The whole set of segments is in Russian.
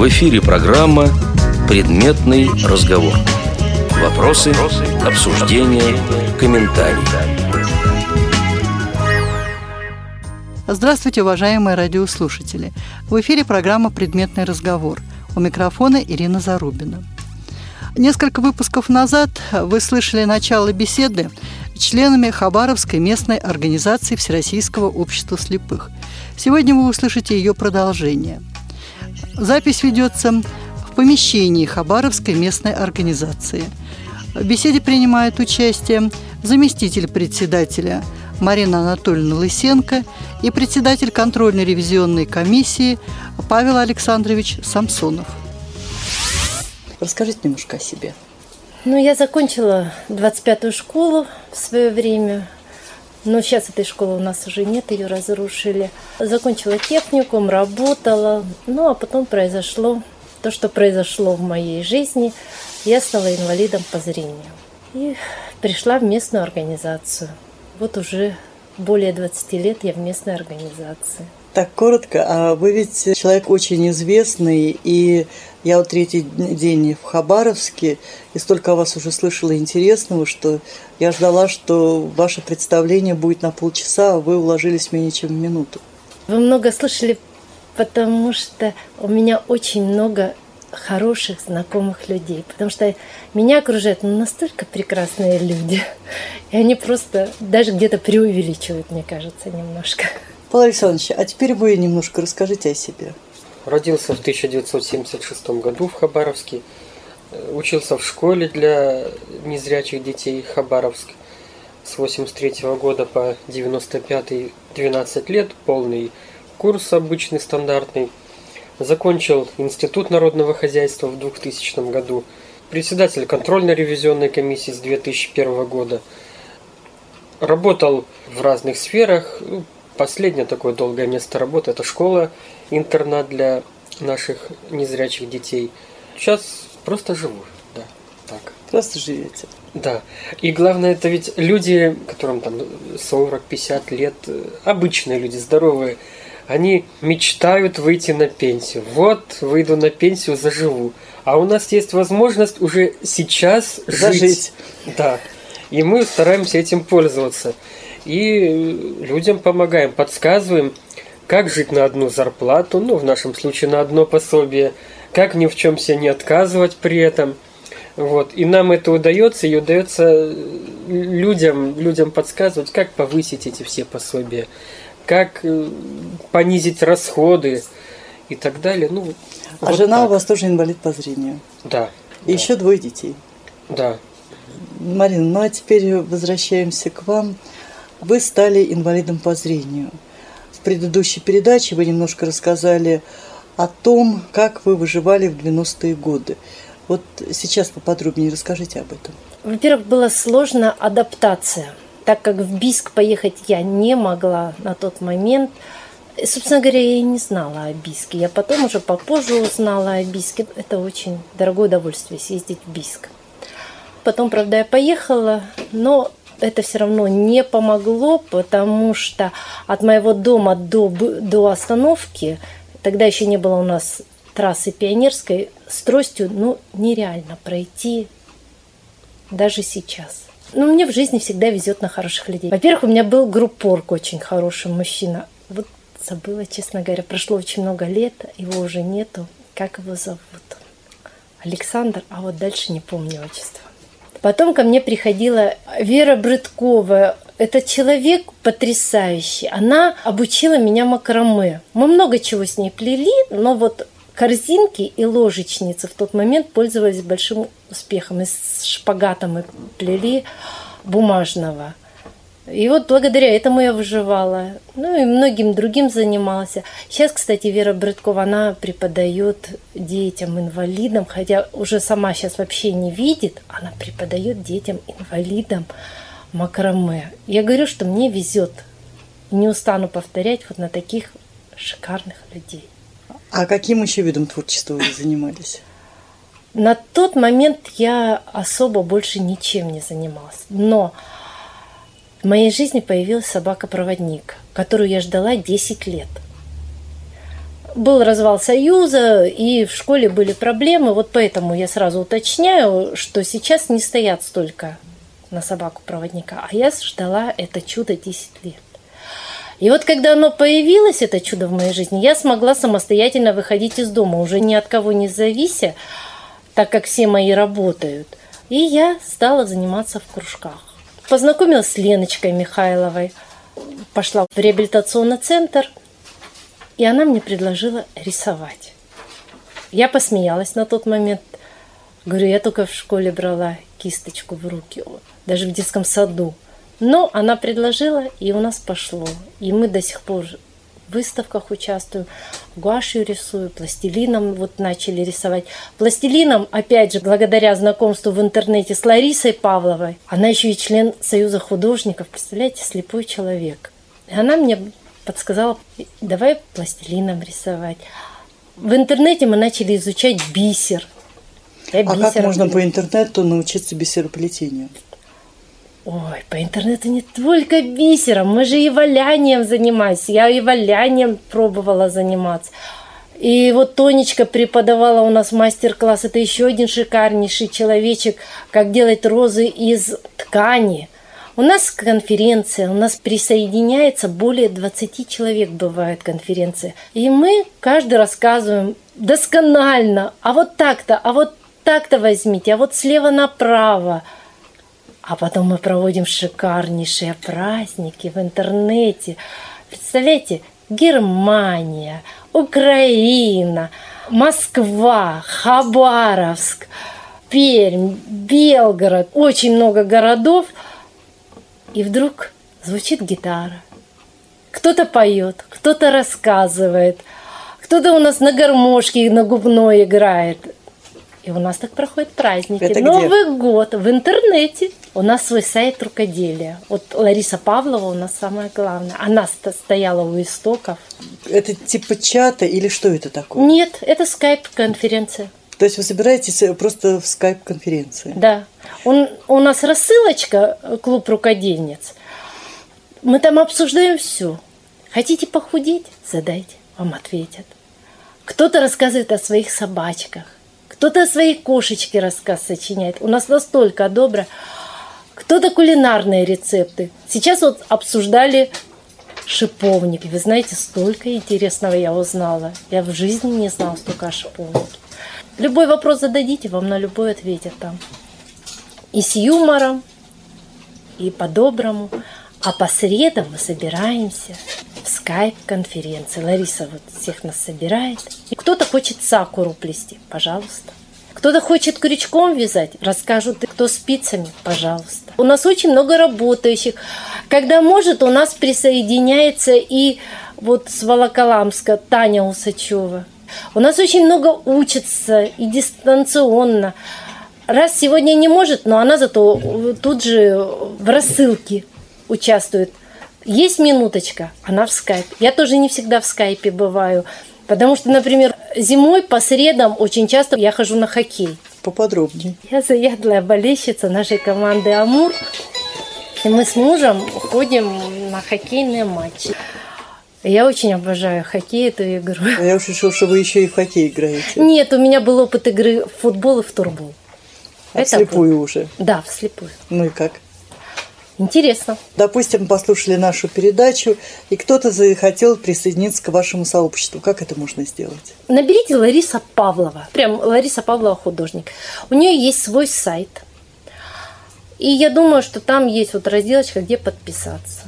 В эфире программа «Предметный разговор». Вопросы, обсуждения, комментарии. Здравствуйте, уважаемые радиослушатели. В эфире программа «Предметный разговор». У микрофона Ирина Зарубина. Несколько выпусков назад вы слышали начало беседы членами Хабаровской местной организации Всероссийского общества слепых. Сегодня вы услышите ее продолжение. Запись ведется в помещении Хабаровской местной организации. В беседе принимает участие заместитель председателя Марина Анатольевна Лысенко и председатель контрольно-ревизионной комиссии Павел Александрович Самсонов. Расскажите немножко о себе. Ну, я закончила 25-ю школу в свое время. Но сейчас этой школы у нас уже нет, ее разрушили. Закончила техникум, работала. Ну, а потом произошло то, что произошло в моей жизни. Я стала инвалидом по зрению. И пришла в местную организацию. Вот уже более 20 лет я в местной организации. Так коротко, а вы ведь человек очень известный, и я вот третий день в Хабаровске, и столько о вас уже слышала интересного, что я ждала, что ваше представление будет на полчаса, а вы уложились менее чем в минуту. Вы много слышали, потому что у меня очень много хороших, знакомых людей, потому что меня окружают настолько прекрасные люди, и они просто даже где-то преувеличивают, мне кажется, немножко. Павел Александрович, а теперь вы немножко расскажите о себе. Родился в 1976 году в Хабаровске. Учился в школе для незрячих детей Хабаровск. С 83 года по 95 12 лет, полный курс обычный, стандартный. Закончил Институт народного хозяйства в 2000 году. Председатель контрольно-ревизионной комиссии с 2001 года. Работал в разных сферах, ну, Последнее такое долгое место работы – это школа-интернат для наших незрячих детей. Сейчас просто живу, да, так. Просто живете? Да. И главное, это ведь люди, которым там 40-50 лет, обычные люди, здоровые, они мечтают выйти на пенсию. Вот, выйду на пенсию, заживу. А у нас есть возможность уже сейчас Зажить. жить. Да. И мы стараемся этим пользоваться и людям помогаем, подсказываем, как жить на одну зарплату, ну, в нашем случае на одно пособие, как ни в чем себе не отказывать при этом. Вот. И нам это удается, и удается людям, людям подсказывать, как повысить эти все пособия, как э, понизить расходы и так далее. Ну, а вот жена так. у вас тоже инвалид по зрению? Да. И да. еще двое детей? Да. Марина, ну а теперь возвращаемся к вам. Вы стали инвалидом по зрению. В предыдущей передаче вы немножко рассказали о том, как вы выживали в 90-е годы. Вот сейчас поподробнее расскажите об этом. Во-первых, была сложная адаптация, так как в Биск поехать я не могла на тот момент. Собственно говоря, я и не знала о Биске. Я потом уже попозже узнала о Биске. Это очень дорогое удовольствие съездить в Биск. Потом, правда, я поехала, но это все равно не помогло, потому что от моего дома до, до остановки, тогда еще не было у нас трассы Пионерской, с тростью ну, нереально пройти даже сейчас. Но ну, мне в жизни всегда везет на хороших людей. Во-первых, у меня был группорг очень хороший мужчина. Вот забыла, честно говоря, прошло очень много лет, его уже нету. Как его зовут? Александр, а вот дальше не помню отчество. Потом ко мне приходила Вера Брыткова. Это человек потрясающий. Она обучила меня макраме. Мы много чего с ней плели, но вот корзинки и ложечницы в тот момент пользовались большим успехом. И с шпагатом мы плели бумажного. И вот благодаря этому я выживала. Ну и многим другим занималась. Сейчас, кстати, Вера Брыткова, она преподает детям-инвалидам, хотя уже сама сейчас вообще не видит, она преподает детям-инвалидам макраме. Я говорю, что мне везет. Не устану повторять вот на таких шикарных людей. А каким еще видом творчества вы занимались? На тот момент я особо больше ничем не занималась. Но в моей жизни появилась собака-проводник, которую я ждала 10 лет. был развал Союза, и в школе были проблемы. Вот поэтому я сразу уточняю, что сейчас не стоят столько на собаку-проводника. А я ждала это чудо 10 лет. И вот когда оно появилось, это чудо в моей жизни, я смогла самостоятельно выходить из дома, уже ни от кого не завися, так как все мои работают. И я стала заниматься в кружках. Познакомилась с Леночкой Михайловой, пошла в реабилитационный центр, и она мне предложила рисовать. Я посмеялась на тот момент. Говорю, я только в школе брала кисточку в руки, даже в детском саду. Но она предложила, и у нас пошло. И мы до сих пор выставках участвуем, гуашью рисую, пластилином вот начали рисовать. Пластилином, опять же, благодаря знакомству в интернете с Ларисой Павловой, она еще и член Союза художников, представляете, слепой человек. И она мне подсказала, давай пластилином рисовать. В интернете мы начали изучать бисер. Я а как можно по интернету научиться бисероплетению? Ой, по интернету не только бисером, мы же и валянием занимались. Я и валянием пробовала заниматься. И вот Тонечка преподавала у нас мастер-класс. Это еще один шикарнейший человечек, как делать розы из ткани. У нас конференция, у нас присоединяется более 20 человек бывает конференция. И мы каждый рассказываем досконально, а вот так-то, а вот так-то возьмите, а вот слева направо – а потом мы проводим шикарнейшие праздники в интернете. Представляете, Германия, Украина, Москва, Хабаровск, Пермь, Белгород, очень много городов. И вдруг звучит гитара. Кто-то поет, кто-то рассказывает, кто-то у нас на гармошке, на губной играет. И у нас так проходят праздники. Это Новый где? год в интернете. У нас свой сайт рукоделия. Вот Лариса Павлова у нас самая главная. Она стояла у истоков. Это типа чата или что это такое? Нет, это скайп-конференция. То есть вы собираетесь э, просто в скайп-конференции? Да. Он, у нас рассылочка э, «Клуб рукодельниц». Мы там обсуждаем все. Хотите похудеть? Задайте, вам ответят. Кто-то рассказывает о своих собачках кто-то о своей кошечке рассказ сочиняет. У нас настолько добро. Кто-то кулинарные рецепты. Сейчас вот обсуждали шиповник. Вы знаете, столько интересного я узнала. Я в жизни не знала столько о шиповнике. Любой вопрос зададите, вам на любой ответят там. И с юмором, и по-доброму. А по средам мы собираемся скайп-конференции. Лариса вот всех нас собирает. И кто-то хочет сакуру плести, пожалуйста. Кто-то хочет крючком вязать, расскажут, кто спицами, пожалуйста. У нас очень много работающих. Когда может, у нас присоединяется и вот с Волоколамска Таня Усачева. У нас очень много учатся и дистанционно. Раз сегодня не может, но она зато тут же в рассылке участвует. Есть минуточка, она в скайпе. Я тоже не всегда в скайпе бываю. Потому что, например, зимой по средам очень часто я хожу на хоккей. Поподробнее. Я заядлая болельщица нашей команды «Амур». И мы с мужем ходим на хоккейные матчи. Я очень обожаю хоккей, эту игру. А я уж решил, что вы еще и в хоккей играете. Нет, у меня был опыт игры в футбол и в турбол. А Это вслепую был... уже? Да, вслепую. Ну и как? Интересно. Допустим, послушали нашу передачу, и кто-то захотел присоединиться к вашему сообществу. Как это можно сделать? Наберите Лариса Павлова. Прям Лариса Павлова художник. У нее есть свой сайт. И я думаю, что там есть вот разделочка, где подписаться.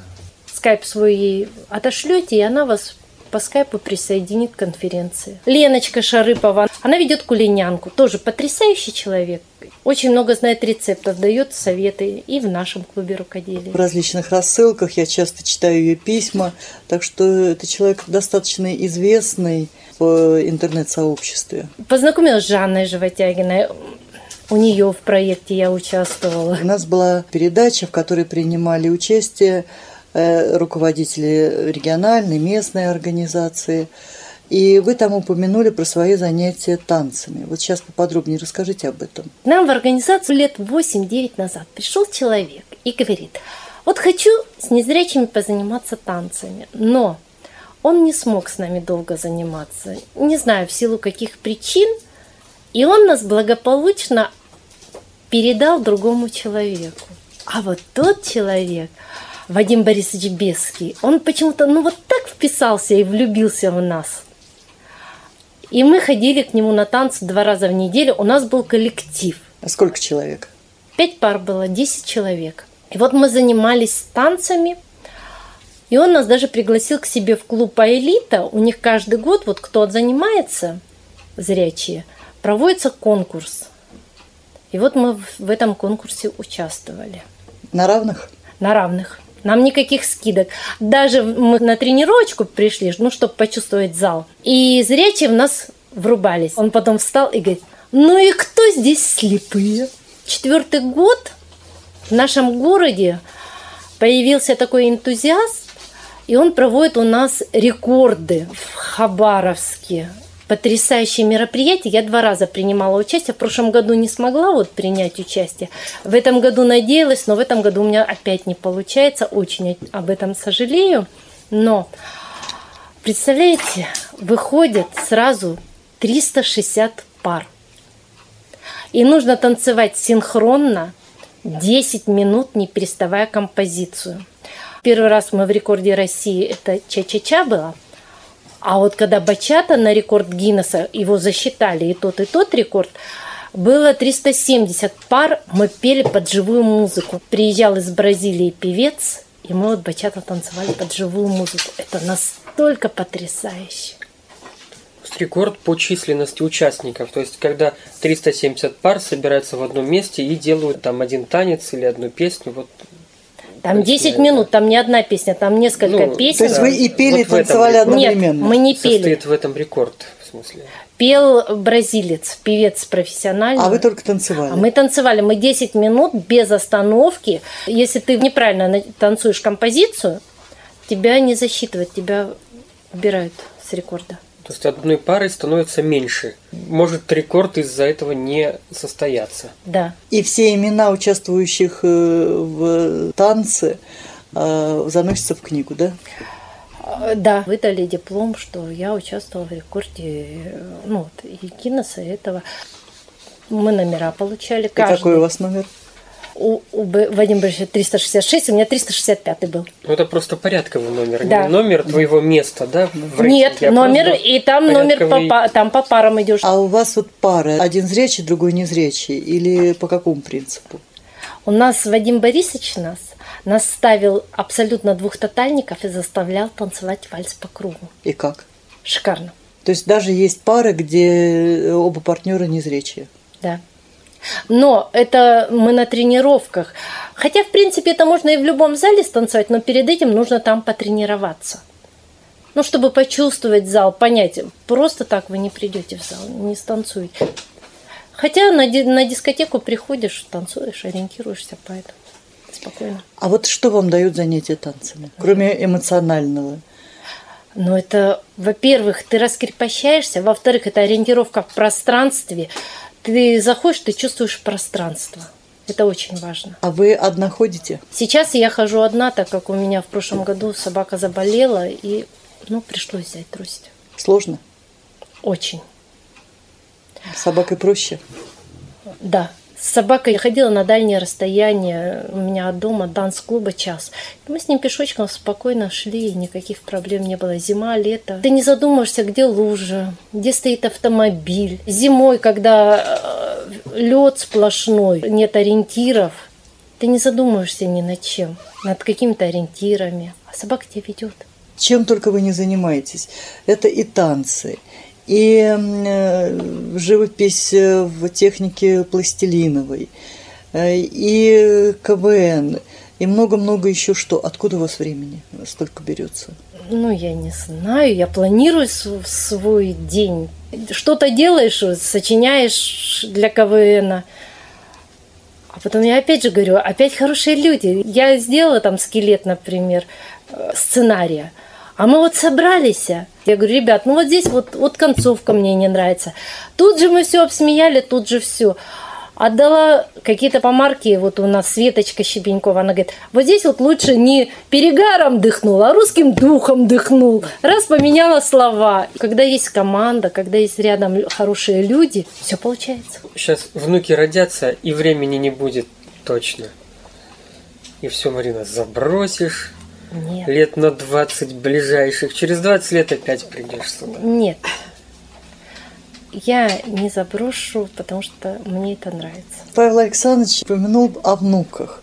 Скайп свой ей отошлете, и она вас по скайпу присоединит к конференции. Леночка Шарыпова, она ведет кулинянку, тоже потрясающий человек. Очень много знает рецептов, дает советы и в нашем клубе рукоделия. В различных рассылках я часто читаю ее письма, так что это человек достаточно известный в интернет-сообществе. Познакомилась с Жанной Животягиной. У нее в проекте я участвовала. У нас была передача, в которой принимали участие руководители региональной, местной организации. И вы там упомянули про свои занятия танцами. Вот сейчас поподробнее расскажите об этом. Нам в организацию лет 8-9 назад пришел человек и говорит, вот хочу с незрячими позаниматься танцами, но он не смог с нами долго заниматься. Не знаю, в силу каких причин. И он нас благополучно передал другому человеку. А вот тот человек, Вадим Борисович Беский, он почему-то ну вот так вписался и влюбился в нас. И мы ходили к нему на танцы два раза в неделю. У нас был коллектив. А сколько человек? Пять пар было, десять человек. И вот мы занимались танцами – и он нас даже пригласил к себе в клуб «Аэлита». У них каждый год, вот кто занимается, зрячие, проводится конкурс. И вот мы в этом конкурсе участвовали. На равных? На равных. Нам никаких скидок. Даже мы на тренировочку пришли, ну, чтобы почувствовать зал. И зрячие в нас врубались. Он потом встал и говорит, ну и кто здесь слепые? Четвертый год в нашем городе появился такой энтузиаст, и он проводит у нас рекорды в Хабаровске. Потрясающее мероприятие. Я два раза принимала участие. В прошлом году не смогла вот принять участие. В этом году надеялась, но в этом году у меня опять не получается. Очень об этом сожалею. Но, представляете, выходят сразу 360 пар. И нужно танцевать синхронно 10 минут, не переставая композицию. Первый раз мы в рекорде России это ча-ча-ча было. А вот когда бачата на рекорд Гиннесса, его засчитали и тот, и тот рекорд, было 370 пар, мы пели под живую музыку. Приезжал из Бразилии певец, и мы вот бачата танцевали под живую музыку. Это настолько потрясающе. Рекорд по численности участников. То есть, когда 370 пар собираются в одном месте и делают там один танец или одну песню, вот там 10 минут, там не одна песня, там несколько ну, песен. То есть вы и пели, вот и танцевали одновременно? Нет, мы не пели. Состоит в этом рекорд, в смысле? Пел бразилец, певец профессиональный. А вы только танцевали? А мы танцевали, мы 10 минут без остановки. Если ты неправильно танцуешь композицию, тебя не засчитывают, тебя убирают с рекорда. То есть одной парой становится меньше. Может рекорд из-за этого не состояться. Да. И все имена участвующих э, в танце э, заносятся в книгу, да? Э, да, выдали диплом, что я участвовала в рекорде ну, вот, и Гиннесса этого. Мы номера получали. Каждый. И какой у вас номер? У, у Вадима Борисовича 366, у меня 365 был. Ну, это просто порядковый номер, да. не номер твоего места, да? В Нет, номер, и там порядковый... номер по, там по парам идешь. А у вас вот пара, один зрячий, другой незрячий, или по какому принципу? У нас Вадим Борисович нас, нас ставил абсолютно двух тотальников и заставлял танцевать вальс по кругу. И как? Шикарно. То есть даже есть пары, где оба партнера незрячие? Да. Но это мы на тренировках. Хотя, в принципе, это можно и в любом зале станцевать, но перед этим нужно там потренироваться. Ну, чтобы почувствовать зал, понять, просто так вы не придете в зал, не станцуете. Хотя на, на дискотеку приходишь, танцуешь, ориентируешься, поэтому спокойно. А вот что вам дают занятия танцами, кроме эмоционального? Ну, это, во-первых, ты раскрепощаешься, во-вторых, это ориентировка в пространстве, ты заходишь, ты чувствуешь пространство. Это очень важно. А вы одна ходите? Сейчас я хожу одна, так как у меня в прошлом году собака заболела, и ну, пришлось взять трость. Сложно? Очень. С собакой проще? Да. С собакой ходила на дальние расстояния. У меня от дома данс-клуба час. Мы с ним пешочком спокойно шли, никаких проблем не было. Зима, лето. Ты не задумываешься, где лужа, где стоит автомобиль. Зимой, когда э, лед сплошной, нет ориентиров, ты не задумываешься ни над чем, над какими-то ориентирами. А собака тебя ведет. Чем только вы не занимаетесь. Это и танцы, и э, живопись э, в технике пластилиновой, э, и КВН, и много-много еще что. Откуда у вас времени столько берется? Ну, я не знаю, я планирую свой день. Что-то делаешь, сочиняешь для КВН. А потом я опять же говорю, опять хорошие люди. Я сделала там скелет, например, сценария. А мы вот собрались. Я говорю, ребят, ну вот здесь вот, вот концовка мне не нравится. Тут же мы все обсмеяли, тут же все. Отдала какие-то помарки, вот у нас Светочка Щебенькова, она говорит, вот здесь вот лучше не перегаром дыхнул, а русским духом дыхнул. Раз поменяла слова. Когда есть команда, когда есть рядом хорошие люди, все получается. Сейчас внуки родятся, и времени не будет точно. И все, Марина, забросишь, Нет. лет на 20 ближайших. Через 20 лет опять придешь сюда. Нет. Я не заброшу, потому что мне это нравится. Павел Александрович упомянул о внуках.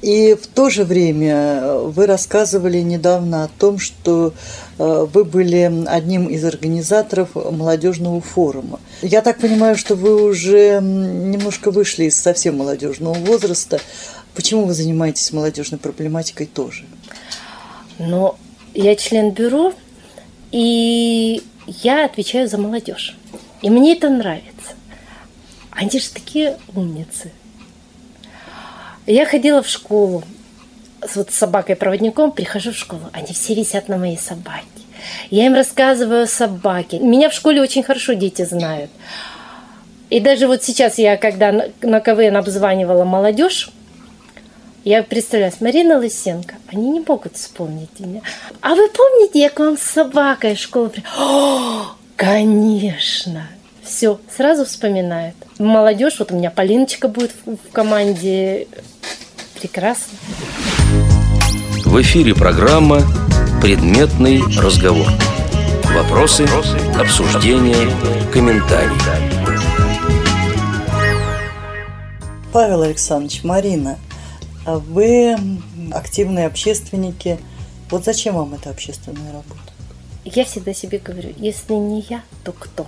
И в то же время вы рассказывали недавно о том, что э, вы были одним из организаторов молодежного форума. Я так понимаю, что вы уже немножко вышли из совсем молодежного возраста. Почему вы занимаетесь молодежной проблематикой тоже? Но я член бюро, и я отвечаю за молодежь. И мне это нравится. Они же такие умницы. Я ходила в школу с вот собакой-проводником, прихожу в школу, они все висят на моей собаке. Я им рассказываю о собаке. Меня в школе очень хорошо дети знают. И даже вот сейчас я, когда на КВН обзванивала молодежь, я представляю, Марина Лысенко, они не могут вспомнить меня. А вы помните, я к вам с собакой в школу при... О, конечно! Все, сразу вспоминают. Молодежь, вот у меня Полиночка будет в, в команде. Прекрасно. В эфире программа «Предметный разговор». Вопросы, обсуждения, комментарии. Павел Александрович, Марина, вы активные общественники. Вот зачем вам эта общественная работа? Я всегда себе говорю, если не я, то кто?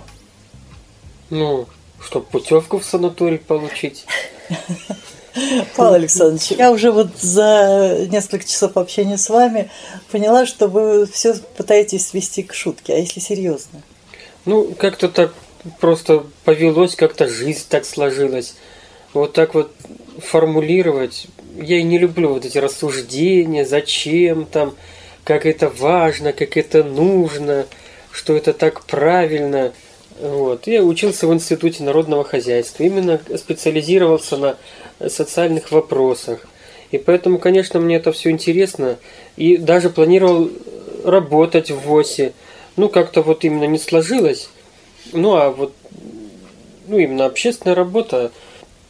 Ну, чтобы путевку в санаторий получить. Павел Александрович, я уже вот за несколько часов общения с вами поняла, что вы все пытаетесь свести к шутке. А если серьезно? Ну, как-то так просто повелось, как-то жизнь так сложилась. Вот так вот формулировать. Я не люблю вот эти рассуждения, зачем там, как это важно, как это нужно, что это так правильно. Вот. Я учился в Институте народного хозяйства, именно специализировался на социальных вопросах. И поэтому, конечно, мне это все интересно. И даже планировал работать в ВОСе. Ну, как-то вот именно не сложилось. Ну, а вот ну, именно общественная работа,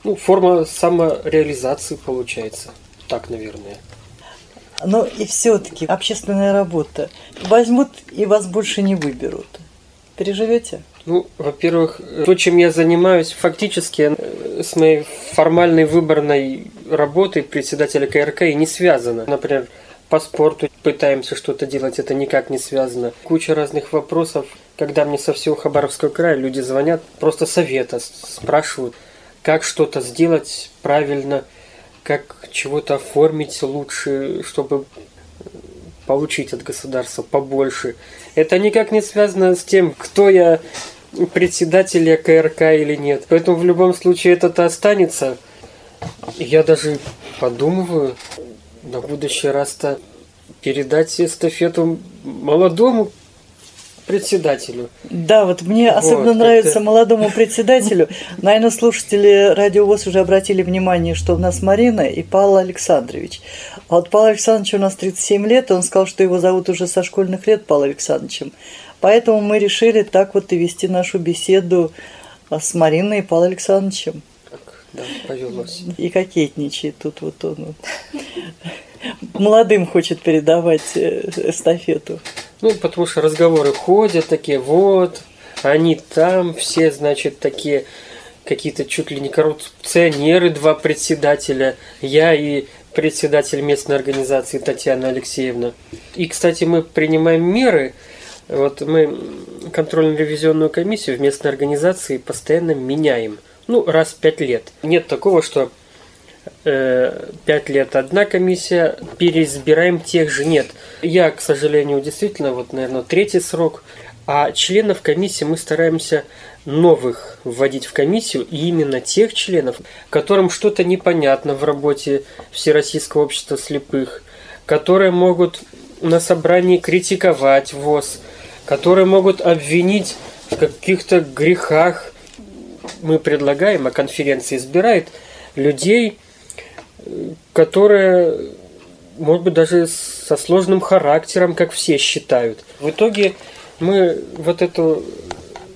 ну, форма самореализации получается. Так, наверное. Но и все-таки общественная работа. Возьмут и вас больше не выберут. Переживете? Ну, во-первых, то, чем я занимаюсь, фактически э, с моей формальной выборной работой председателя КРК и не связано. Например, по спорту пытаемся что-то делать, это никак не связано. Куча разных вопросов. Когда мне со всего Хабаровского края люди звонят, просто совета спрашивают, как что-то сделать правильно, как чего-то оформить лучше, чтобы получить от государства побольше. Это никак не связано с тем, кто я, председатель КРК или нет. Поэтому в любом случае это-то останется. Я даже подумываю на будущий раз-то передать эстафету молодому председателю. Да, вот мне вот, особенно нравится молодому председателю. Наверное, слушатели Радио ВОЗ уже обратили внимание, что у нас Марина и Павел Александрович. А вот Павел Александрович у нас 37 лет, и он сказал, что его зовут уже со школьных лет Павел Александровичем. Поэтому мы решили так вот и вести нашу беседу с Мариной и Павлом Александровичем. Так, да, повелось. И кокетничает тут вот он. Молодым хочет передавать э, эстафету. Ну, потому что разговоры ходят такие, вот, они там, все, значит, такие какие-то чуть ли не коррупционеры, два председателя, я и председатель местной организации Татьяна Алексеевна. И, кстати, мы принимаем меры, вот мы контрольно-ревизионную комиссию в местной организации постоянно меняем. Ну, раз в пять лет. Нет такого, что пять лет. Одна комиссия, переизбираем тех же. Нет. Я, к сожалению, действительно, вот, наверное, третий срок, а членов комиссии мы стараемся новых вводить в комиссию, и именно тех членов, которым что-то непонятно в работе Всероссийского общества слепых, которые могут на собрании критиковать ВОЗ, которые могут обвинить в каких-то грехах. Мы предлагаем, а конференция избирает людей, которые, может быть, даже со сложным характером, как все считают. В итоге мы вот эту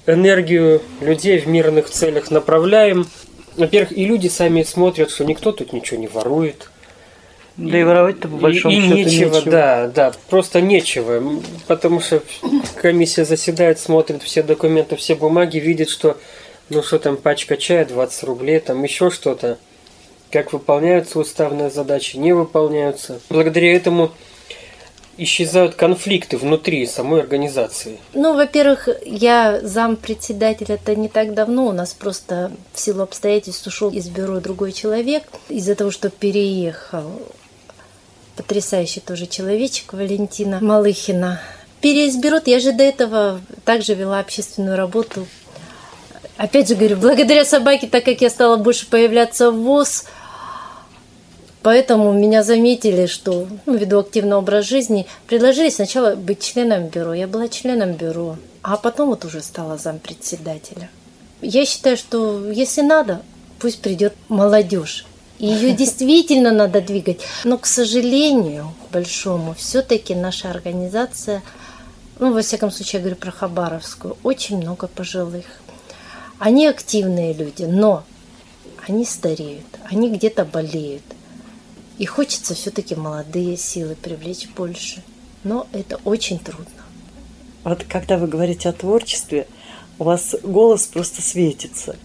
энергию людей в мирных целях направляем. Во-первых, и люди сами смотрят, что никто тут ничего не ворует. Да и воровать-то по большому и, и счету нечего, нечего. да, да, просто нечего. Потому что комиссия заседает, смотрит все документы, все бумаги, видит, что ну что там, пачка чая, 20 рублей, там еще что-то. Как выполняются уставные задачи, не выполняются. Благодаря этому исчезают конфликты внутри самой организации. Ну, во-первых, я зам председателя это не так давно. У нас просто в силу обстоятельств ушел из бюро другой человек из-за того, что переехал. Потрясающий тоже человечек Валентина Малыхина. Переизберут, я же до этого также вела общественную работу. Опять же говорю, благодаря собаке, так как я стала больше появляться в ВОЗ, Поэтому меня заметили, что ну, веду активный образ жизни. Предложили сначала быть членом бюро. Я была членом бюро, а потом вот уже стала зампредседателя. Я считаю, что если надо, пусть придет молодежь. И ее действительно надо двигать. Но, к сожалению, к большому, все-таки наша организация, ну, во всяком случае, я говорю про Хабаровскую, очень много пожилых. Они активные люди, но они стареют, они где-то болеют. И хочется все-таки молодые силы привлечь больше. Но это очень трудно. Вот когда вы говорите о творчестве, у вас голос просто светится.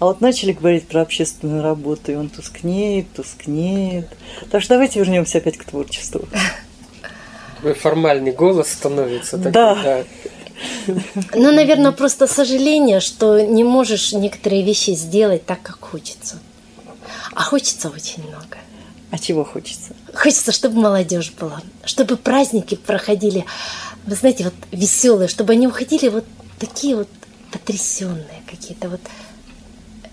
А вот начали говорить про общественную работу, и он тускнеет, тускнеет. Так что давайте вернемся опять к творчеству. Формальный голос становится. Такой, Да. да. Ну, наверное, просто сожаление, что не можешь некоторые вещи сделать так, как хочется. А хочется очень много. А чего хочется? Хочется, чтобы молодежь была, чтобы праздники проходили, вы знаете, вот веселые, чтобы они уходили вот такие вот потрясенные какие-то вот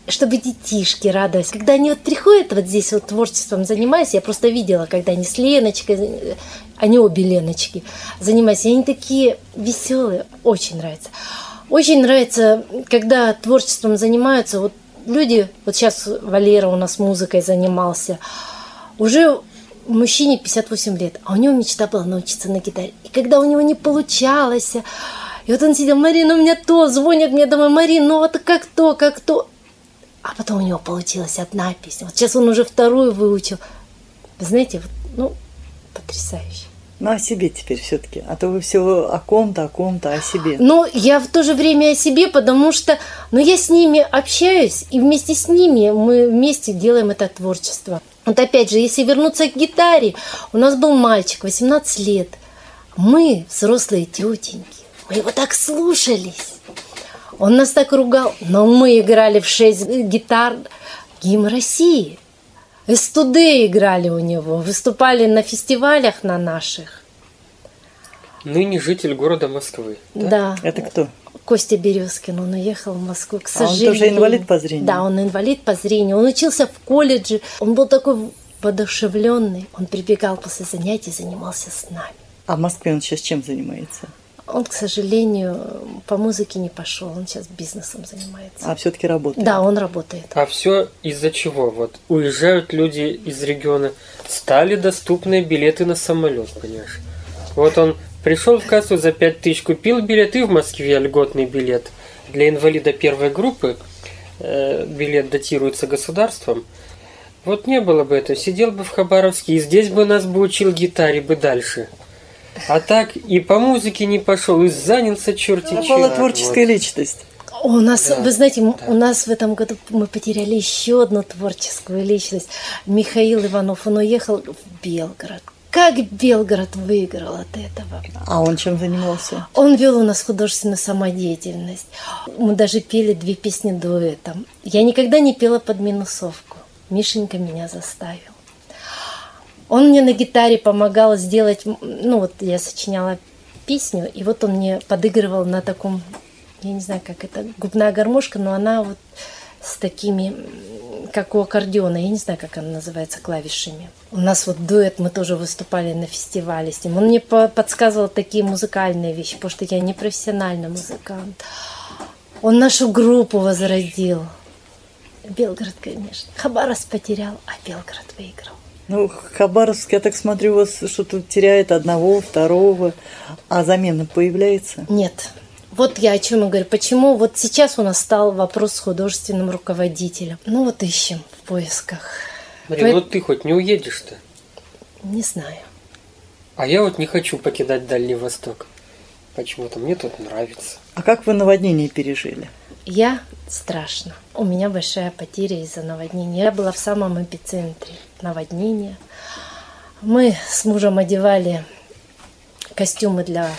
чтобы детишки радовались. Когда они вот приходят вот здесь вот творчеством занимаясь, я просто видела, когда они с Леночкой, они обе Леночки занимаются, они такие веселые, очень нравится. Очень нравится, когда творчеством занимаются вот люди, вот сейчас Валера у нас музыкой занимался, уже мужчине 58 лет, а у него мечта была научиться на гитаре. И когда у него не получалось, и вот он сидел, Марина, у меня то, звонят мне домой, Марина, ну вот как то, как то. А потом у него получилась одна песня. Вот сейчас он уже вторую выучил. Вы знаете, вот, ну, потрясающе. Ну, о себе теперь все-таки. А то вы все о ком-то, о ком-то, о себе. Но я в то же время о себе, потому что ну, я с ними общаюсь, и вместе с ними мы вместе делаем это творчество. Вот опять же, если вернуться к гитаре, у нас был мальчик, 18 лет. Мы, взрослые тетеньки, мы его так слушались. Он нас так ругал, но мы играли в шесть гитар гимн России. СТУД играли у него, выступали на фестивалях на наших. Ныне житель города Москвы. Да. Это кто? Костя Березкин, он уехал в Москву, к А он сожалению. тоже инвалид по зрению? Да, он инвалид по зрению. Он учился в колледже, он был такой воодушевленный. Он прибегал после занятий, занимался с нами. А в Москве он сейчас чем занимается? Он, к сожалению, по музыке не пошел, он сейчас бизнесом занимается. А все-таки работает? Да, он работает. А все из-за чего? Вот уезжают люди из региона, стали доступны билеты на самолет, понимаешь? Вот он пришел в кассу за 5 тысяч, купил билет, и в Москве льготный билет. Для инвалида первой группы э, билет датируется государством. Вот не было бы этого, сидел бы в Хабаровске, и здесь бы нас бы учил гитаре бы дальше. А так и по музыке не пошел, и занялся черти чем. Пропала творческая личность. У нас, Да, вы знаете, да. у нас в этом году мы потеряли еще одну творческую личность. Михаил Иванов, он уехал в Белгород. Как Белгород выиграл от этого? А он чем занимался? Он вел у нас художественную самодеятельность. Мы даже пели две песни дуэтом. Я никогда не пела под минусовку. Мишенька меня заставил. Он мне на гитаре помогал сделать, ну вот я сочиняла песню, и вот он мне подыгрывал на таком, я не знаю, как это, губная гармошка, но она вот с такими, как у аккордеона, я не знаю, как она называется, клавишами. У нас вот дуэт, мы тоже выступали на фестивале с ним. Он мне по- подсказывал такие музыкальные вещи, потому что я не профессиональный музыкант. Он нашу группу возродил. Белгород, конечно. Хабаровск потерял, а Белгород выиграл. Ну, Хабаровск, я так смотрю, у вас что-то теряет одного, второго, а замена появляется? Нет. Вот я о чем и говорю. Почему вот сейчас у нас стал вопрос с художественным руководителем. Ну вот ищем в поисках. Марина, По... ну ты хоть не уедешь-то? Не знаю. А я вот не хочу покидать Дальний Восток. Почему-то мне тут нравится. А как вы наводнение пережили? Я страшно. У меня большая потеря из-за наводнения. Я была в самом эпицентре наводнения. Мы с мужем одевали костюмы для,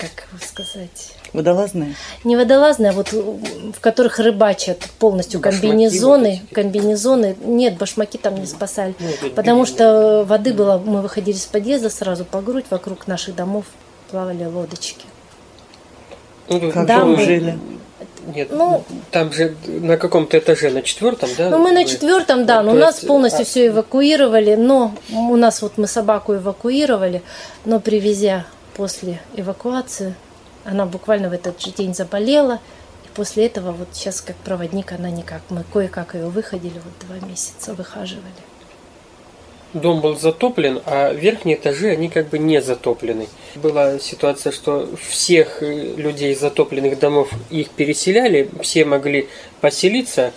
как сказать... Водолазные? Не водолазные, а вот в которых рыбачат полностью башмаки комбинезоны. Вот комбинезоны. Нет, башмаки там не спасали. Ну, потому что воды было, мы выходили с подъезда сразу по грудь, вокруг наших домов плавали лодочки. Ну, как да, вы жили? Нет, ну, там же на каком-то этаже, на четвертом, да? Ну, мы на четвертом, да, но у нас полностью а... все эвакуировали, но у нас вот мы собаку эвакуировали, но привезя после эвакуации, она буквально в этот же день заболела, и после этого вот сейчас как проводник она никак, мы кое-как ее выходили, вот два месяца выхаживали дом был затоплен, а верхние этажи, они как бы не затоплены. Была ситуация, что всех э, людей из затопленных домов их переселяли, все могли поселиться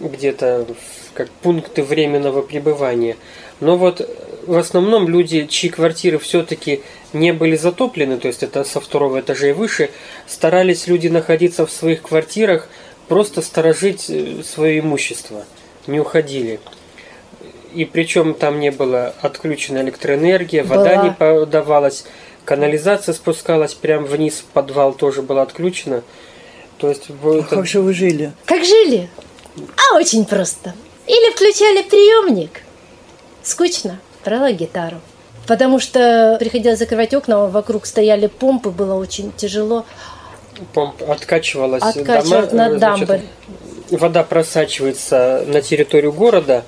где-то как пункты временного пребывания. Но вот в основном люди, чьи квартиры все-таки не были затоплены, то есть это со второго этажа и выше, старались люди находиться в своих квартирах, просто сторожить э, свое имущество, не уходили и причем там не было отключена электроэнергия, была. вода не подавалась, канализация спускалась прямо вниз, в подвал тоже была отключена. То есть, а как же вы жили? Как жили? А очень просто. Или включали приемник. Скучно. Брала гитару. Потому что приходилось закрывать окна, вокруг стояли помпы, было очень тяжело. Помп откачивалась, Откачивалась дома, на дамбы. вода просачивается на территорию города,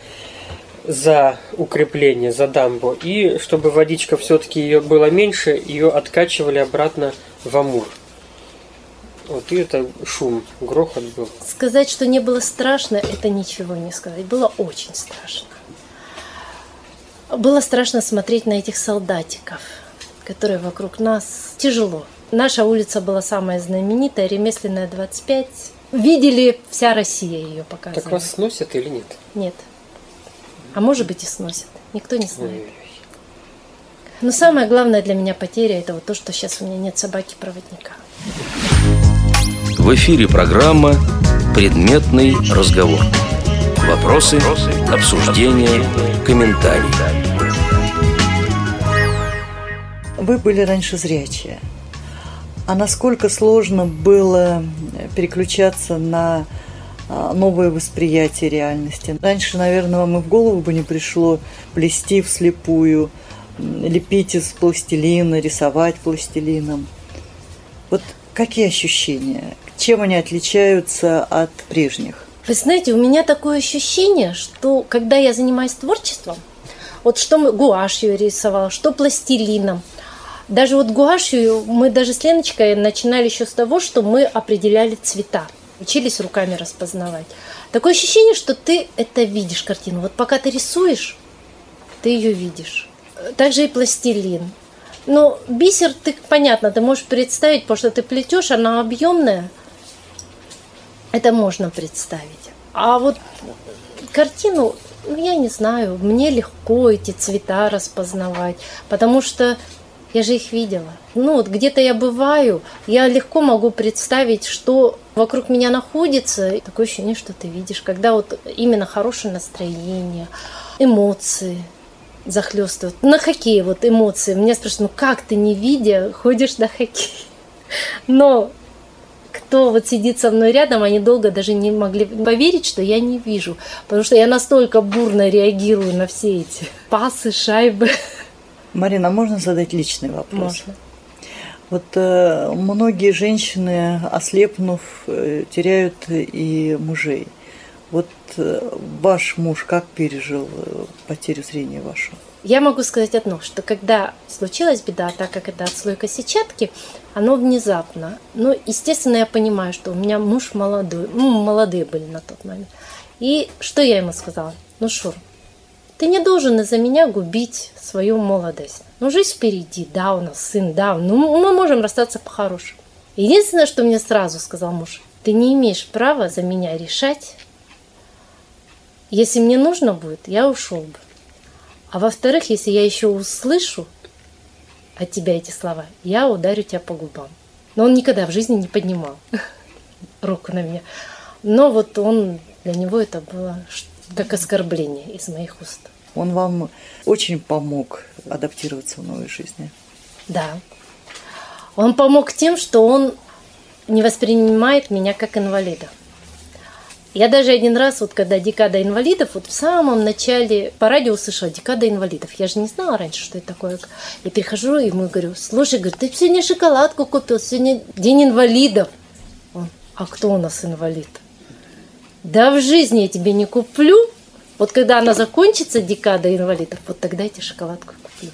за укрепление, за дамбу. И чтобы водичка все-таки ее было меньше, ее откачивали обратно в Амур. Вот и это шум, грохот был. Сказать, что не было страшно, это ничего не сказать. Было очень страшно. Было страшно смотреть на этих солдатиков, которые вокруг нас. Тяжело. Наша улица была самая знаменитая, ремесленная 25. Видели, вся Россия ее показывала. Так вас сносят или нет? Нет. А может быть и сносят. Никто не знает. Но самое главное для меня потеря это вот то, что сейчас у меня нет собаки-проводника. В эфире программа «Предметный разговор». Вопросы, обсуждения, комментарии. Вы были раньше зрячие. А насколько сложно было переключаться на а, новое восприятие реальности. Раньше, наверное, вам и в голову бы не пришло плести вслепую, лепить из пластилина, рисовать пластилином. Вот какие ощущения? Чем они отличаются от прежних? Вы знаете, у меня такое ощущение, что когда я занимаюсь творчеством, вот что мы гуашью рисовала, что пластилином, даже вот гуашью мы даже с Леночкой начинали еще с того, что мы определяли цвета учились руками распознавать. Такое ощущение, что ты это видишь картину. Вот пока ты рисуешь, ты ее видишь. Также и пластилин. Но бисер, ты, понятно, ты можешь представить, потому что ты плетешь, она объемная. Это можно представить. А вот картину, ну, я не знаю, мне легко эти цвета распознавать, потому что я же их видела. Ну вот где-то я бываю, я легко могу представить, что вокруг меня находится. Такое ощущение, что ты видишь, когда вот именно хорошее настроение, эмоции захлестывают. На хоккее вот эмоции. Меня спрашивают, ну как ты не видя ходишь на хоккей? Но кто вот сидит со мной рядом, они долго даже не могли поверить, что я не вижу. Потому что я настолько бурно реагирую на все эти пасы, шайбы. Марина, а можно задать личный вопрос? Можно. Вот э, многие женщины, ослепнув, э, теряют и мужей. Вот э, ваш муж как пережил э, потерю зрения вашу? Я могу сказать одно, что когда случилась беда, так как это отслойка сетчатки, оно внезапно. Ну, естественно, я понимаю, что у меня муж молодой, ну, молодые были на тот момент. И что я ему сказала? Ну, Шур, ты не должен из-за меня губить свою молодость. Ну, жизнь впереди, да, у нас сын, да, ну, мы можем расстаться по-хорошему. Единственное, что мне сразу сказал муж, ты не имеешь права за меня решать. Если мне нужно будет, я ушел бы. А во-вторых, если я еще услышу от тебя эти слова, я ударю тебя по губам. Но он никогда в жизни не поднимал руку на меня. Но вот он, для него это было как оскорбление из моих уст. Он вам очень помог адаптироваться в новой жизни. Да. Он помог тем, что он не воспринимает меня как инвалида. Я даже один раз, вот когда декада инвалидов, вот в самом начале по радио услышала декада инвалидов. Я же не знала раньше, что это такое. Я перехожу и ему говорю, слушай, говорю, ты сегодня шоколадку купил, сегодня день инвалидов. Он, а кто у нас инвалид? Да в жизни я тебе не куплю. Вот когда она закончится, декада инвалидов, вот тогда я тебе шоколадку куплю.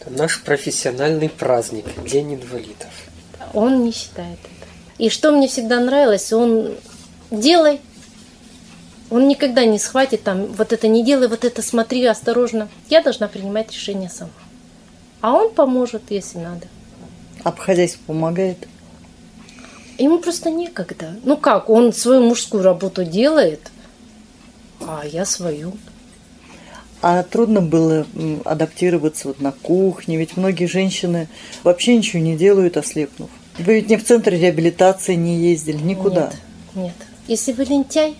Это наш профессиональный праздник, День инвалидов. Он не считает это. И что мне всегда нравилось, он делай. Он никогда не схватит там, вот это не делай, вот это смотри осторожно. Я должна принимать решение сама. А он поможет, если надо. Хозяйству помогает? Ему просто некогда. Ну как, он свою мужскую работу делает, а я свою. А трудно было адаптироваться вот на кухне, ведь многие женщины вообще ничего не делают, ослепнув. Вы ведь не в центр реабилитации не ездили, никуда. Нет, нет. Если вы лентяй,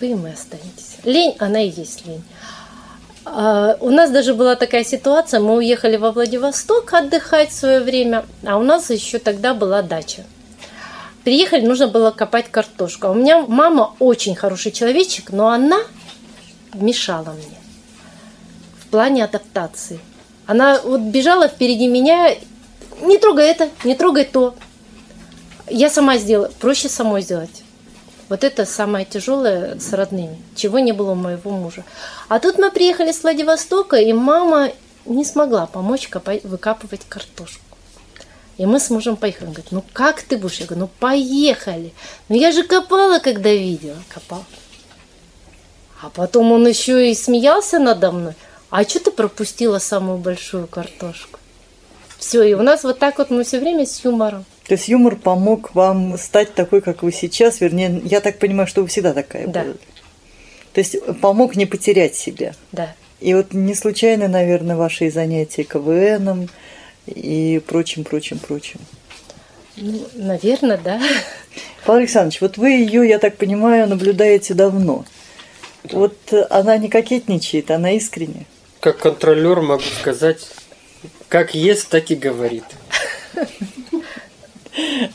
вы им и останетесь. Лень, она и есть лень. А, у нас даже была такая ситуация, мы уехали во Владивосток отдыхать в свое время, а у нас еще тогда была дача. Приехали, нужно было копать картошку. А у меня мама очень хороший человечек, но она мешала мне в плане адаптации. Она вот бежала впереди меня, не трогай это, не трогай то. Я сама сделала, проще самой сделать. Вот это самое тяжелое с родными, чего не было у моего мужа. А тут мы приехали с Владивостока, и мама не смогла помочь копать, выкапывать картошку. И мы с мужем поехали. Он говорит, ну как ты будешь? Я говорю, ну поехали. Ну я же копала, когда видела. Копал. А потом он еще и смеялся надо мной. А что ты пропустила самую большую картошку? Все, и у нас вот так вот мы все время с юмором. То есть юмор помог вам стать такой, как вы сейчас, вернее, я так понимаю, что вы всегда такая да. была. То есть помог не потерять себя. Да. И вот не случайно, наверное, ваши занятия КВНом и прочим, прочим, прочим. Ну, наверное, да. Павел Александрович, вот вы ее, я так понимаю, наблюдаете давно. Да. Вот она не кокетничает, она искренне. Как контролер могу сказать, как ест, так и говорит.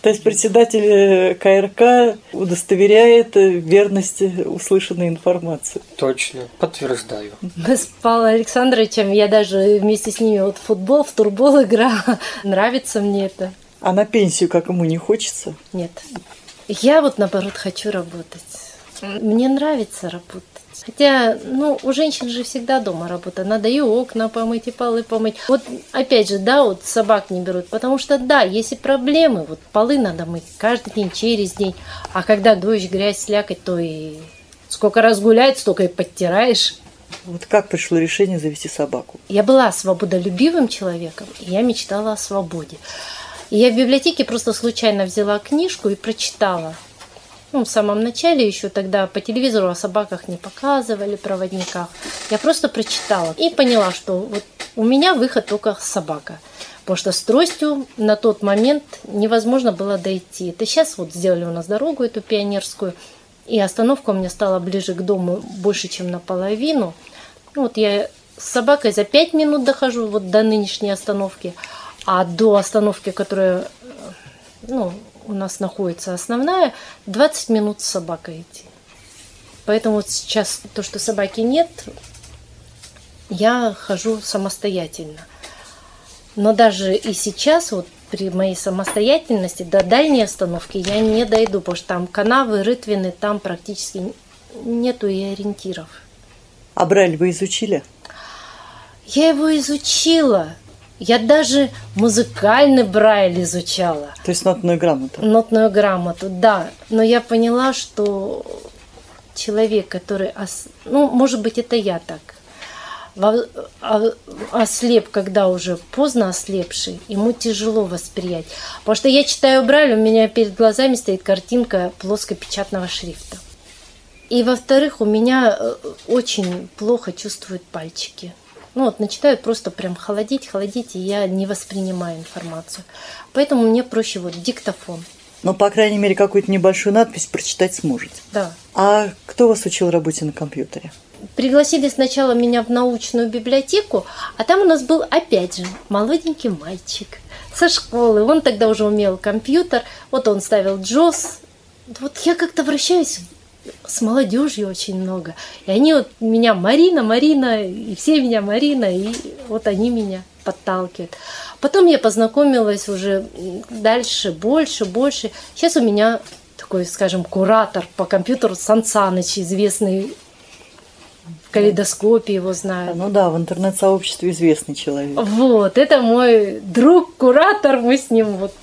То есть председатель э, КРК удостоверяет верность услышанной информации. Точно, подтверждаю. Мы с Павлом Александровичем, я даже вместе с ними вот в футбол, в турбол играла. Нравится мне это. А на пенсию как ему не хочется? Нет. Я вот наоборот хочу работать. Мне нравится работать. Хотя, ну, у женщин же всегда дома работа. Надо и окна помыть, и полы помыть. Вот, опять же, да, вот собак не берут. Потому что, да, есть и проблемы. Вот полы надо мыть каждый день, через день. А когда дождь, грязь, слякоть, то и сколько раз гуляет, столько и подтираешь. Вот как пришло решение завести собаку? Я была свободолюбивым человеком, и я мечтала о свободе. И я в библиотеке просто случайно взяла книжку и прочитала ну, в самом начале еще тогда по телевизору о собаках не показывали, проводниках. Я просто прочитала и поняла, что вот у меня выход только собака. Потому что с тростью на тот момент невозможно было дойти. Это сейчас вот сделали у нас дорогу эту пионерскую, и остановка у меня стала ближе к дому больше, чем наполовину. Ну, вот я с собакой за пять минут дохожу вот до нынешней остановки, а до остановки, которая ну, у нас находится основная, 20 минут с собакой идти. Поэтому вот сейчас то, что собаки нет, я хожу самостоятельно. Но даже и сейчас, вот при моей самостоятельности, до дальней остановки я не дойду, потому что там канавы, рытвины, там практически нету и ориентиров. А Брайль вы изучили? Я его изучила. Я даже музыкальный Брайль изучала. То есть нотную грамоту? Нотную грамоту, да. Но я поняла, что человек, который... Ос... Ну, может быть, это я так. Ослеп, когда уже поздно ослепший, ему тяжело восприять. Потому что я читаю Брайль, у меня перед глазами стоит картинка плоскопечатного шрифта. И во-вторых, у меня э, очень плохо чувствуют пальчики. Ну вот начинают просто прям холодить, холодить, и я не воспринимаю информацию. Поэтому мне проще вот диктофон. Ну, по крайней мере, какую-то небольшую надпись прочитать сможете. Да. А кто вас учил работе на компьютере? Пригласили сначала меня в научную библиотеку, а там у нас был опять же молоденький мальчик со школы. Он тогда уже умел компьютер, вот он ставил джос. Вот я как-то вращаюсь с молодежью очень много. И они вот меня Марина, Марина, и все меня Марина, и вот они меня подталкивают. Потом я познакомилась уже дальше, больше, больше. Сейчас у меня такой, скажем, куратор по компьютеру Сан Саныч, известный в калейдоскопе его знают. Ну да, в интернет-сообществе известный человек. Вот, это мой друг, куратор, мы с ним вот...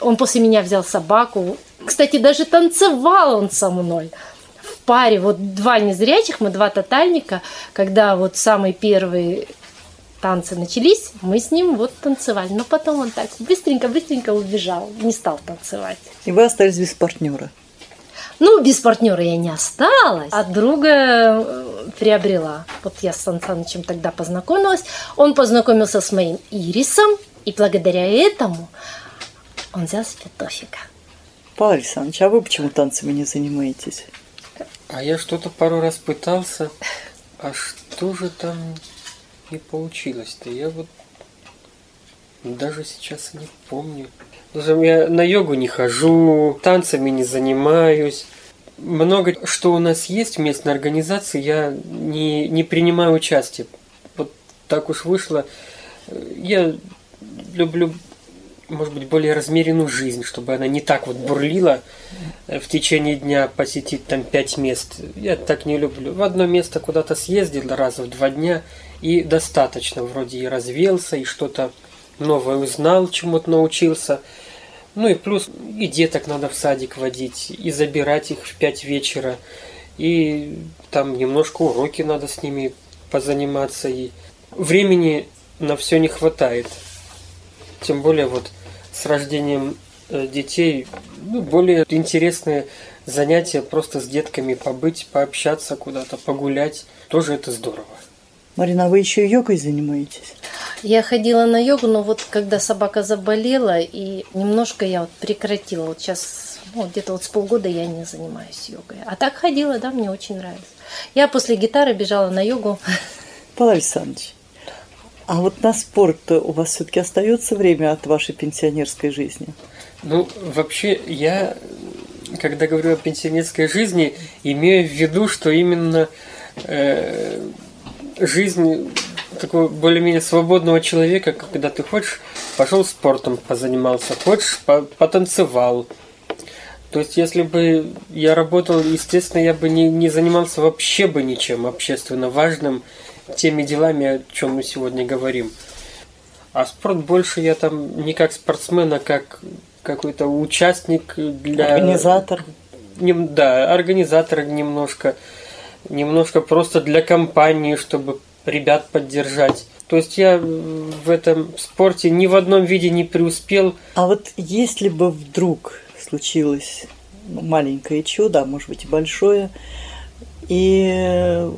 Он после меня взял собаку. Кстати, даже танцевал он со мной паре. Вот два незрячих, мы два тотальника. Когда вот самый первый танцы начались, мы с ним вот танцевали. Но потом он так быстренько-быстренько убежал, не стал танцевать. И вы остались без партнера? Ну, без партнера я не осталась, а друга э, приобрела. Вот я с Сан Санычем тогда познакомилась. Он познакомился с моим Ирисом, и благодаря этому он взял себе Тофика. Павел Александрович, а вы почему танцами не занимаетесь? А я что-то пару раз пытался, а что же там не получилось-то? Я вот даже сейчас не помню. Я на йогу не хожу, танцами не занимаюсь. Много что у нас есть в местной организации, я не, не принимаю участие. Вот так уж вышло. Я люблю, может быть, более размеренную жизнь, чтобы она не так вот бурлила в течение дня посетить там пять мест. Я так не люблю. В одно место куда-то съездил раз в два дня и достаточно. Вроде и развелся, и что-то новое узнал, чему-то научился. Ну и плюс и деток надо в садик водить, и забирать их в пять вечера, и там немножко уроки надо с ними позаниматься, и времени на все не хватает. Тем более вот с рождением э, детей ну, более интересные занятия просто с детками побыть, пообщаться куда-то, погулять. Тоже это здорово. Марина, а вы еще йогой занимаетесь? Я ходила на йогу, но вот когда собака заболела, и немножко я вот прекратила. Вот сейчас, ну, где-то вот с полгода я не занимаюсь йогой. А так ходила, да, мне очень нравится. Я после гитары бежала на йогу. Павел Александрович, а вот на спорт у вас все-таки остается время от вашей пенсионерской жизни? Ну, вообще, я, когда говорю о пенсионерской жизни, имею в виду, что именно э, жизнь такого более-менее свободного человека, когда ты хочешь, пошел спортом позанимался, хочешь, потанцевал. То есть, если бы я работал, естественно, я бы не, не занимался вообще бы ничем общественно важным, теми делами, о чем мы сегодня говорим. А спорт больше я там не как спортсмен, а как какой-то участник для... Организатор. Не, да, организатор немножко немножко просто для компании, чтобы ребят поддержать. То есть я в этом спорте ни в одном виде не преуспел. А вот если бы вдруг случилось маленькое чудо, а может быть и большое, и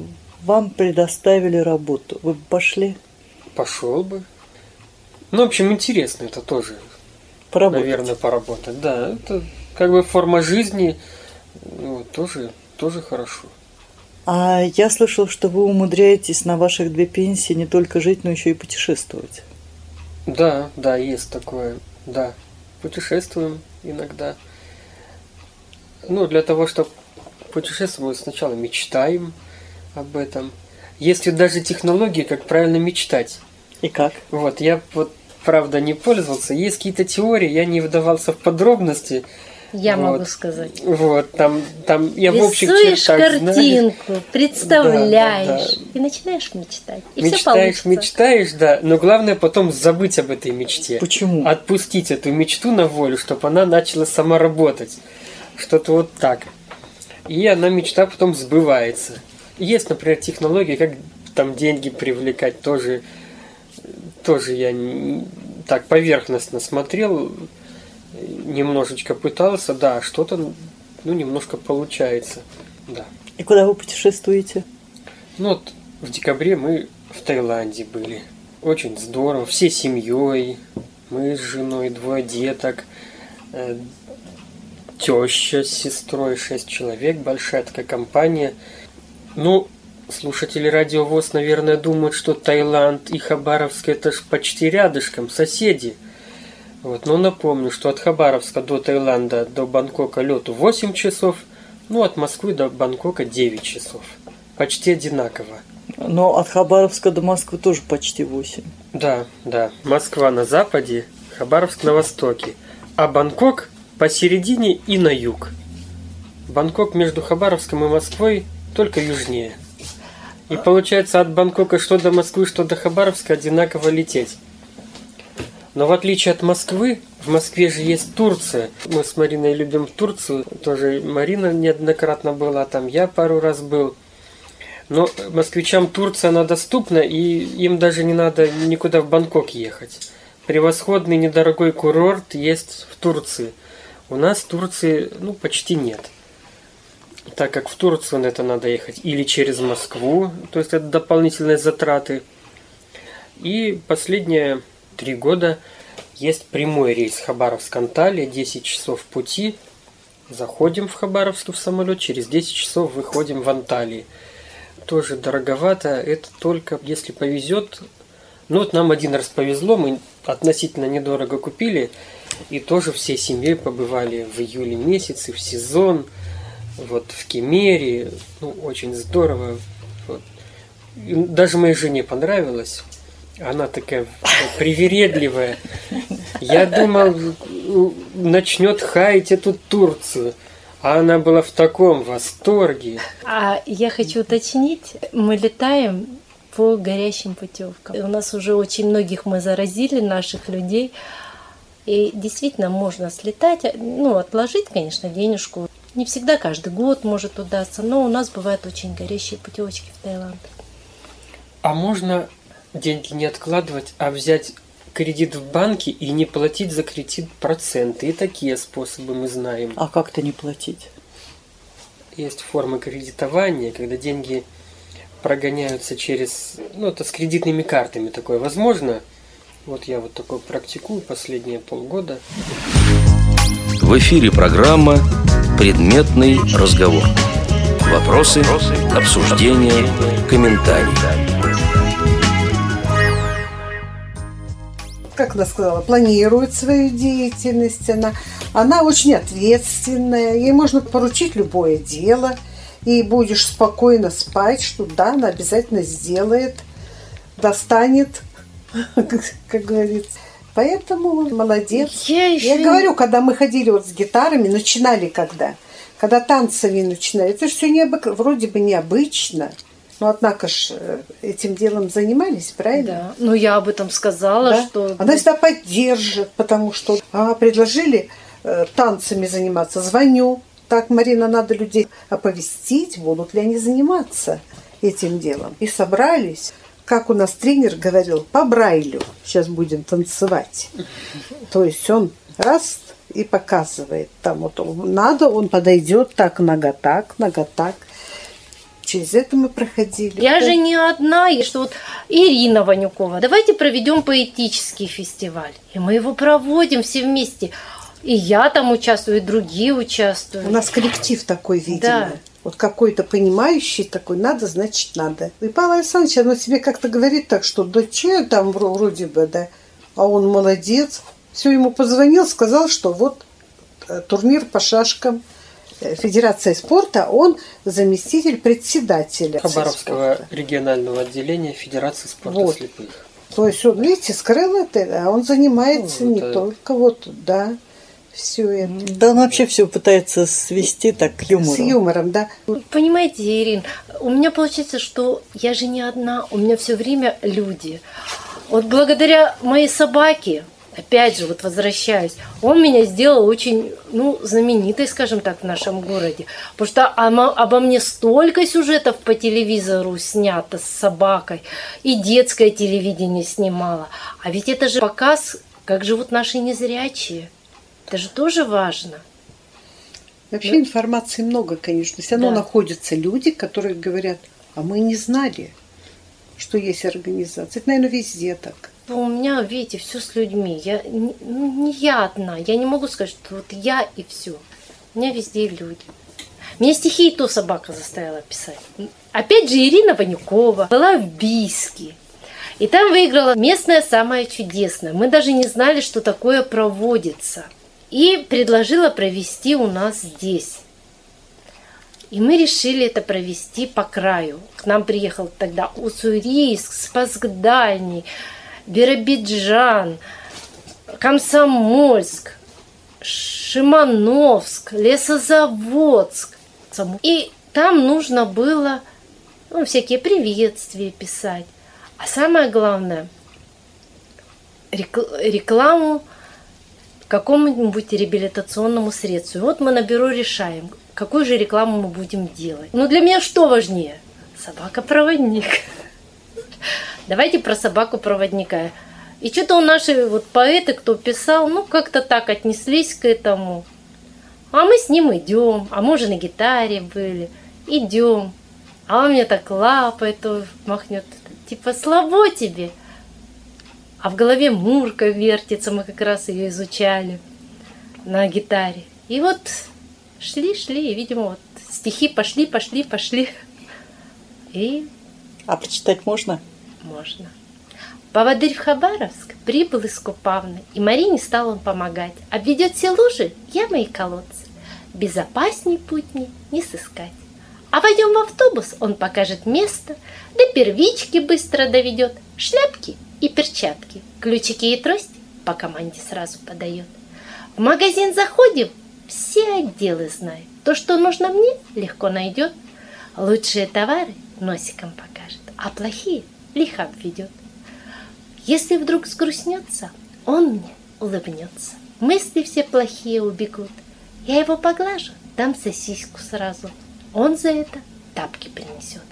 вам предоставили работу, вы бы пошли? Пошел бы. Ну, в общем, интересно это тоже. Поработать. Наверное, поработать. Да, это как бы форма жизни, ну, тоже, тоже хорошо. А я слышал, что вы умудряетесь на ваших две пенсии не только жить, но еще и путешествовать. Да, да, есть такое. Да, путешествуем иногда. Ну, для того, чтобы путешествовать, сначала мечтаем об этом. Есть ведь даже технологии, как правильно мечтать. И как? Вот, я вот, правда, не пользовался. Есть какие-то теории, я не вдавался в подробности. Я Вот. могу сказать. Вот, там, там я в общих Рисуешь чертах знаю. картинку, представляешь Да, да, и начинаешь мечтать. И все Мечтаешь, получится. мечтаешь, да, но главное потом забыть об этой мечте. Почему? Отпустить эту мечту на волю, чтобы она начала сама работать. Что-то вот так. И она, мечта потом сбывается. Есть, например, технологии, как там деньги привлекать, тоже, тоже я так поверхностно смотрел, немножечко пытался, да, что-то, ну, немножко получается, да. И куда вы путешествуете? Ну вот в декабре мы в Таиланде были. Очень здорово. Все семьей. Мы с женой, двое деток. э, Теща с сестрой, шесть человек. Большая такая компания. Ну, слушатели Радио ВОЗ, наверное, думают, что Таиланд и Хабаровск это ж почти рядышком, соседи. Вот, но напомню, что от Хабаровска до Таиланда, до Бангкока лету 8 часов, ну, от Москвы до Бангкока 9 часов. Почти одинаково. Но от Хабаровска до Москвы тоже почти 8. Да, да. Москва на западе, Хабаровск на востоке, а Бангкок посередине и на юг. Бангкок между Хабаровском и Москвой только южнее. И получается от Бангкока что до Москвы, что до Хабаровска одинаково лететь. Но в отличие от Москвы, в Москве же есть Турция. Мы с Мариной любим Турцию. Тоже Марина неоднократно была там, я пару раз был. Но москвичам Турция, она доступна, и им даже не надо никуда в Бангкок ехать. Превосходный недорогой курорт есть в Турции. У нас Турции, ну, почти нет. Так как в Турцию на это надо ехать или через Москву, то есть это дополнительные затраты. И последние три года есть прямой рейс Хабаровск-Анталия, 10 часов пути. Заходим в Хабаровск в самолет, через 10 часов выходим в Анталии. Тоже дороговато, это только если повезет. Ну вот нам один раз повезло, мы относительно недорого купили, и тоже всей семьей побывали в июле месяце, в сезон, вот в Кемере, ну очень здорово. Вот. Даже моей жене понравилось. Она такая привередливая. Я думал, начнет хаять эту Турцию. А она была в таком восторге. А я хочу уточнить, мы летаем по горящим путевкам. У нас уже очень многих мы заразили, наших людей. И действительно можно слетать, ну, отложить, конечно, денежку. Не всегда каждый год может удастся, но у нас бывают очень горящие путевочки в Таиланд. А можно деньги не откладывать, а взять кредит в банке и не платить за кредит проценты. И такие способы мы знаем. А как-то не платить? Есть формы кредитования, когда деньги прогоняются через... Ну, это с кредитными картами такое возможно. Вот я вот такое практикую последние полгода. В эфире программа «Предметный разговор». Вопросы, обсуждения, комментарии. как она сказала, планирует свою деятельность, она, она очень ответственная, ей можно поручить любое дело, и будешь спокойно спать, что да, она обязательно сделает, достанет, как говорится. Поэтому молодец. Я еще Я говорю, когда мы ходили вот с гитарами, начинали когда, когда танцами начинали, это все необык... вроде бы необычно, но однако ж э, этим делом занимались, правильно? Да. Ну, я об этом сказала, Да? что... Она всегда поддержит, потому что а, предложили э, танцами заниматься. Звоню. Так, Марина, надо людей оповестить, будут ли они заниматься этим делом. И собрались. Как у нас тренер говорил, по Брайлю сейчас будем танцевать. То есть он раз и показывает. Там вот надо, он подойдет так, нога так, нога так. Через это мы проходили. Я же не одна, и что вот Ирина Ванюкова, давайте проведем поэтический фестиваль. И мы его проводим все вместе. И я там участвую, и другие участвуют. У нас коллектив такой, видимо. Да. Вот какой-то понимающий такой, надо, значит, надо. И Павел Александрович, оно себе как-то говорит так, что да че там вро- вроде бы, да. А он молодец. Все, ему позвонил, сказал, что вот э, турнир по шашкам э, Федерация спорта, он заместитель председателя Хабаровского спорта. регионального отделения Федерации спорта Вот. слепых. То есть он, видите, скрыл это, а он занимается Ну, не это- только вот, да. Все это. Да, он вообще все пытается свести так к юмору. С юмором, да. Понимаете, Ирин, у меня получается, что я же не одна, у меня все время люди. Вот благодаря моей собаке, опять же, вот возвращаюсь, он меня сделал очень, ну, знаменитой, скажем так, в нашем городе. Потому что обо мне столько сюжетов по телевизору снято с собакой, и детское телевидение снимало. А ведь это же показ, как живут наши незрячие. Это же тоже важно. Вообще да? информации много, конечно. Все равно да. находятся люди, которые говорят, а мы не знали, что есть организация. Это, наверное, везде так. Ну, у меня, видите, все с людьми. Я не, ну, не я одна. Я не могу сказать, что вот я и все. У меня везде люди. Меня стихи и то собака заставила писать. Опять же, Ирина Ванюкова была в Бийске. И там выиграла местная самая чудесная. Мы даже не знали, что такое проводится – и предложила провести у нас здесь. И мы решили это провести по краю. К нам приехал тогда Уссурийск, Спасгдальний, Биробиджан, Комсомольск, Шимановск, Лесозаводск. И там нужно было ну, всякие приветствия писать. А самое главное, рекламу какому-нибудь реабилитационному средству. И вот мы на бюро решаем, какую же рекламу мы будем делать. Ну, для меня что важнее? Собака-проводник. Давайте про собаку-проводника. И что-то у наши вот поэты, кто писал, ну, как-то так отнеслись к этому. А мы с ним идем, а мы уже на гитаре были, идем. А он мне так лапает, махнет, типа, слабо тебе а в голове Мурка вертится, мы как раз ее изучали на гитаре. И вот шли, шли, и, видимо, вот стихи пошли, пошли, пошли. И... А прочитать можно? Можно. Поводырь в Хабаровск прибыл из Купавны, и Марине стал он помогать. Обведет все лужи, ямы и колодцы. Безопасней путни не сыскать. А войдем в автобус, он покажет место, да первички быстро доведет, шляпки и перчатки, ключики и трость по команде сразу подает. В магазин заходим, все отделы знают. То, что нужно мне, легко найдет. Лучшие товары носиком покажет, а плохие лихо обведет. Если вдруг сгрустнется, он мне улыбнется. Мысли все плохие убегут. Я его поглажу, дам сосиску сразу. Он за это тапки принесет.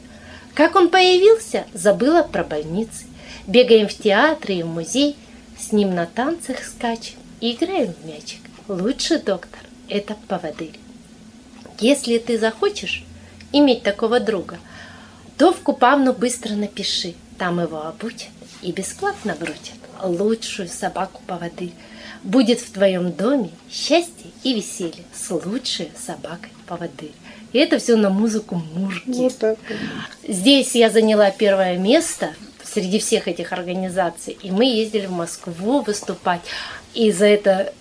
Как он появился, забыла про больницы. Бегаем в театры и в музей, с ним на танцах скачем и играем в мячик. Лучший доктор – это поводырь. Если ты захочешь иметь такого друга, то в Купавну быстро напиши. Там его обучат и бесплатно брутят. Лучшую собаку-поводырь. Будет в твоем доме счастье и веселье с лучшей собакой-поводырь. И это все на музыку Мурки. Вот так. Здесь я заняла первое место – среди всех этих организаций. И мы ездили в Москву выступать. И за это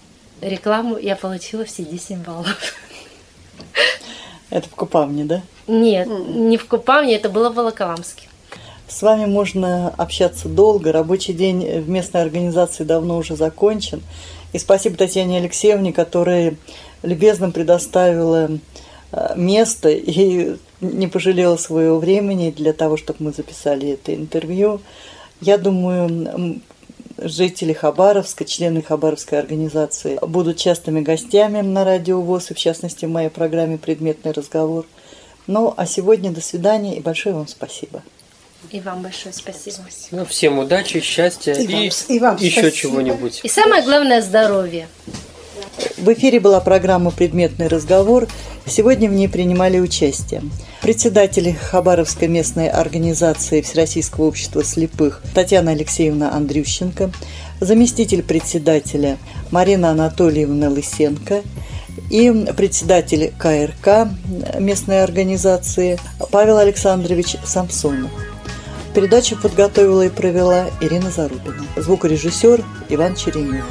рекламу я получила все 10 баллов. Это в Купавне, да? Нет, не в Купавне, это было в Волоколамске. С вами можно общаться долго. Рабочий день в местной организации давно уже закончен. И спасибо Татьяне Алексеевне, которая любезно предоставила э, место и не пожалела своего времени для того, чтобы мы записали это интервью. Я думаю, жители Хабаровска, члены Хабаровской организации будут частыми гостями на радио ВОЗ, и в частности в моей программе «Предметный разговор». Ну, а сегодня до свидания и большое вам спасибо. И вам большое спасибо. Ну, всем удачи, счастья и, и, вам, и вам еще чего-нибудь. И самое главное – здоровье. В эфире была программа «Предметный разговор». Сегодня в ней принимали участие председатель Хабаровской местной организации Всероссийского общества слепых Татьяна Алексеевна Андрющенко, заместитель председателя Марина Анатольевна Лысенко и председатель КРК местной организации Павел Александрович Самсонов. Передачу подготовила и провела Ирина Зарубина. Звукорежиссер Иван Черенев.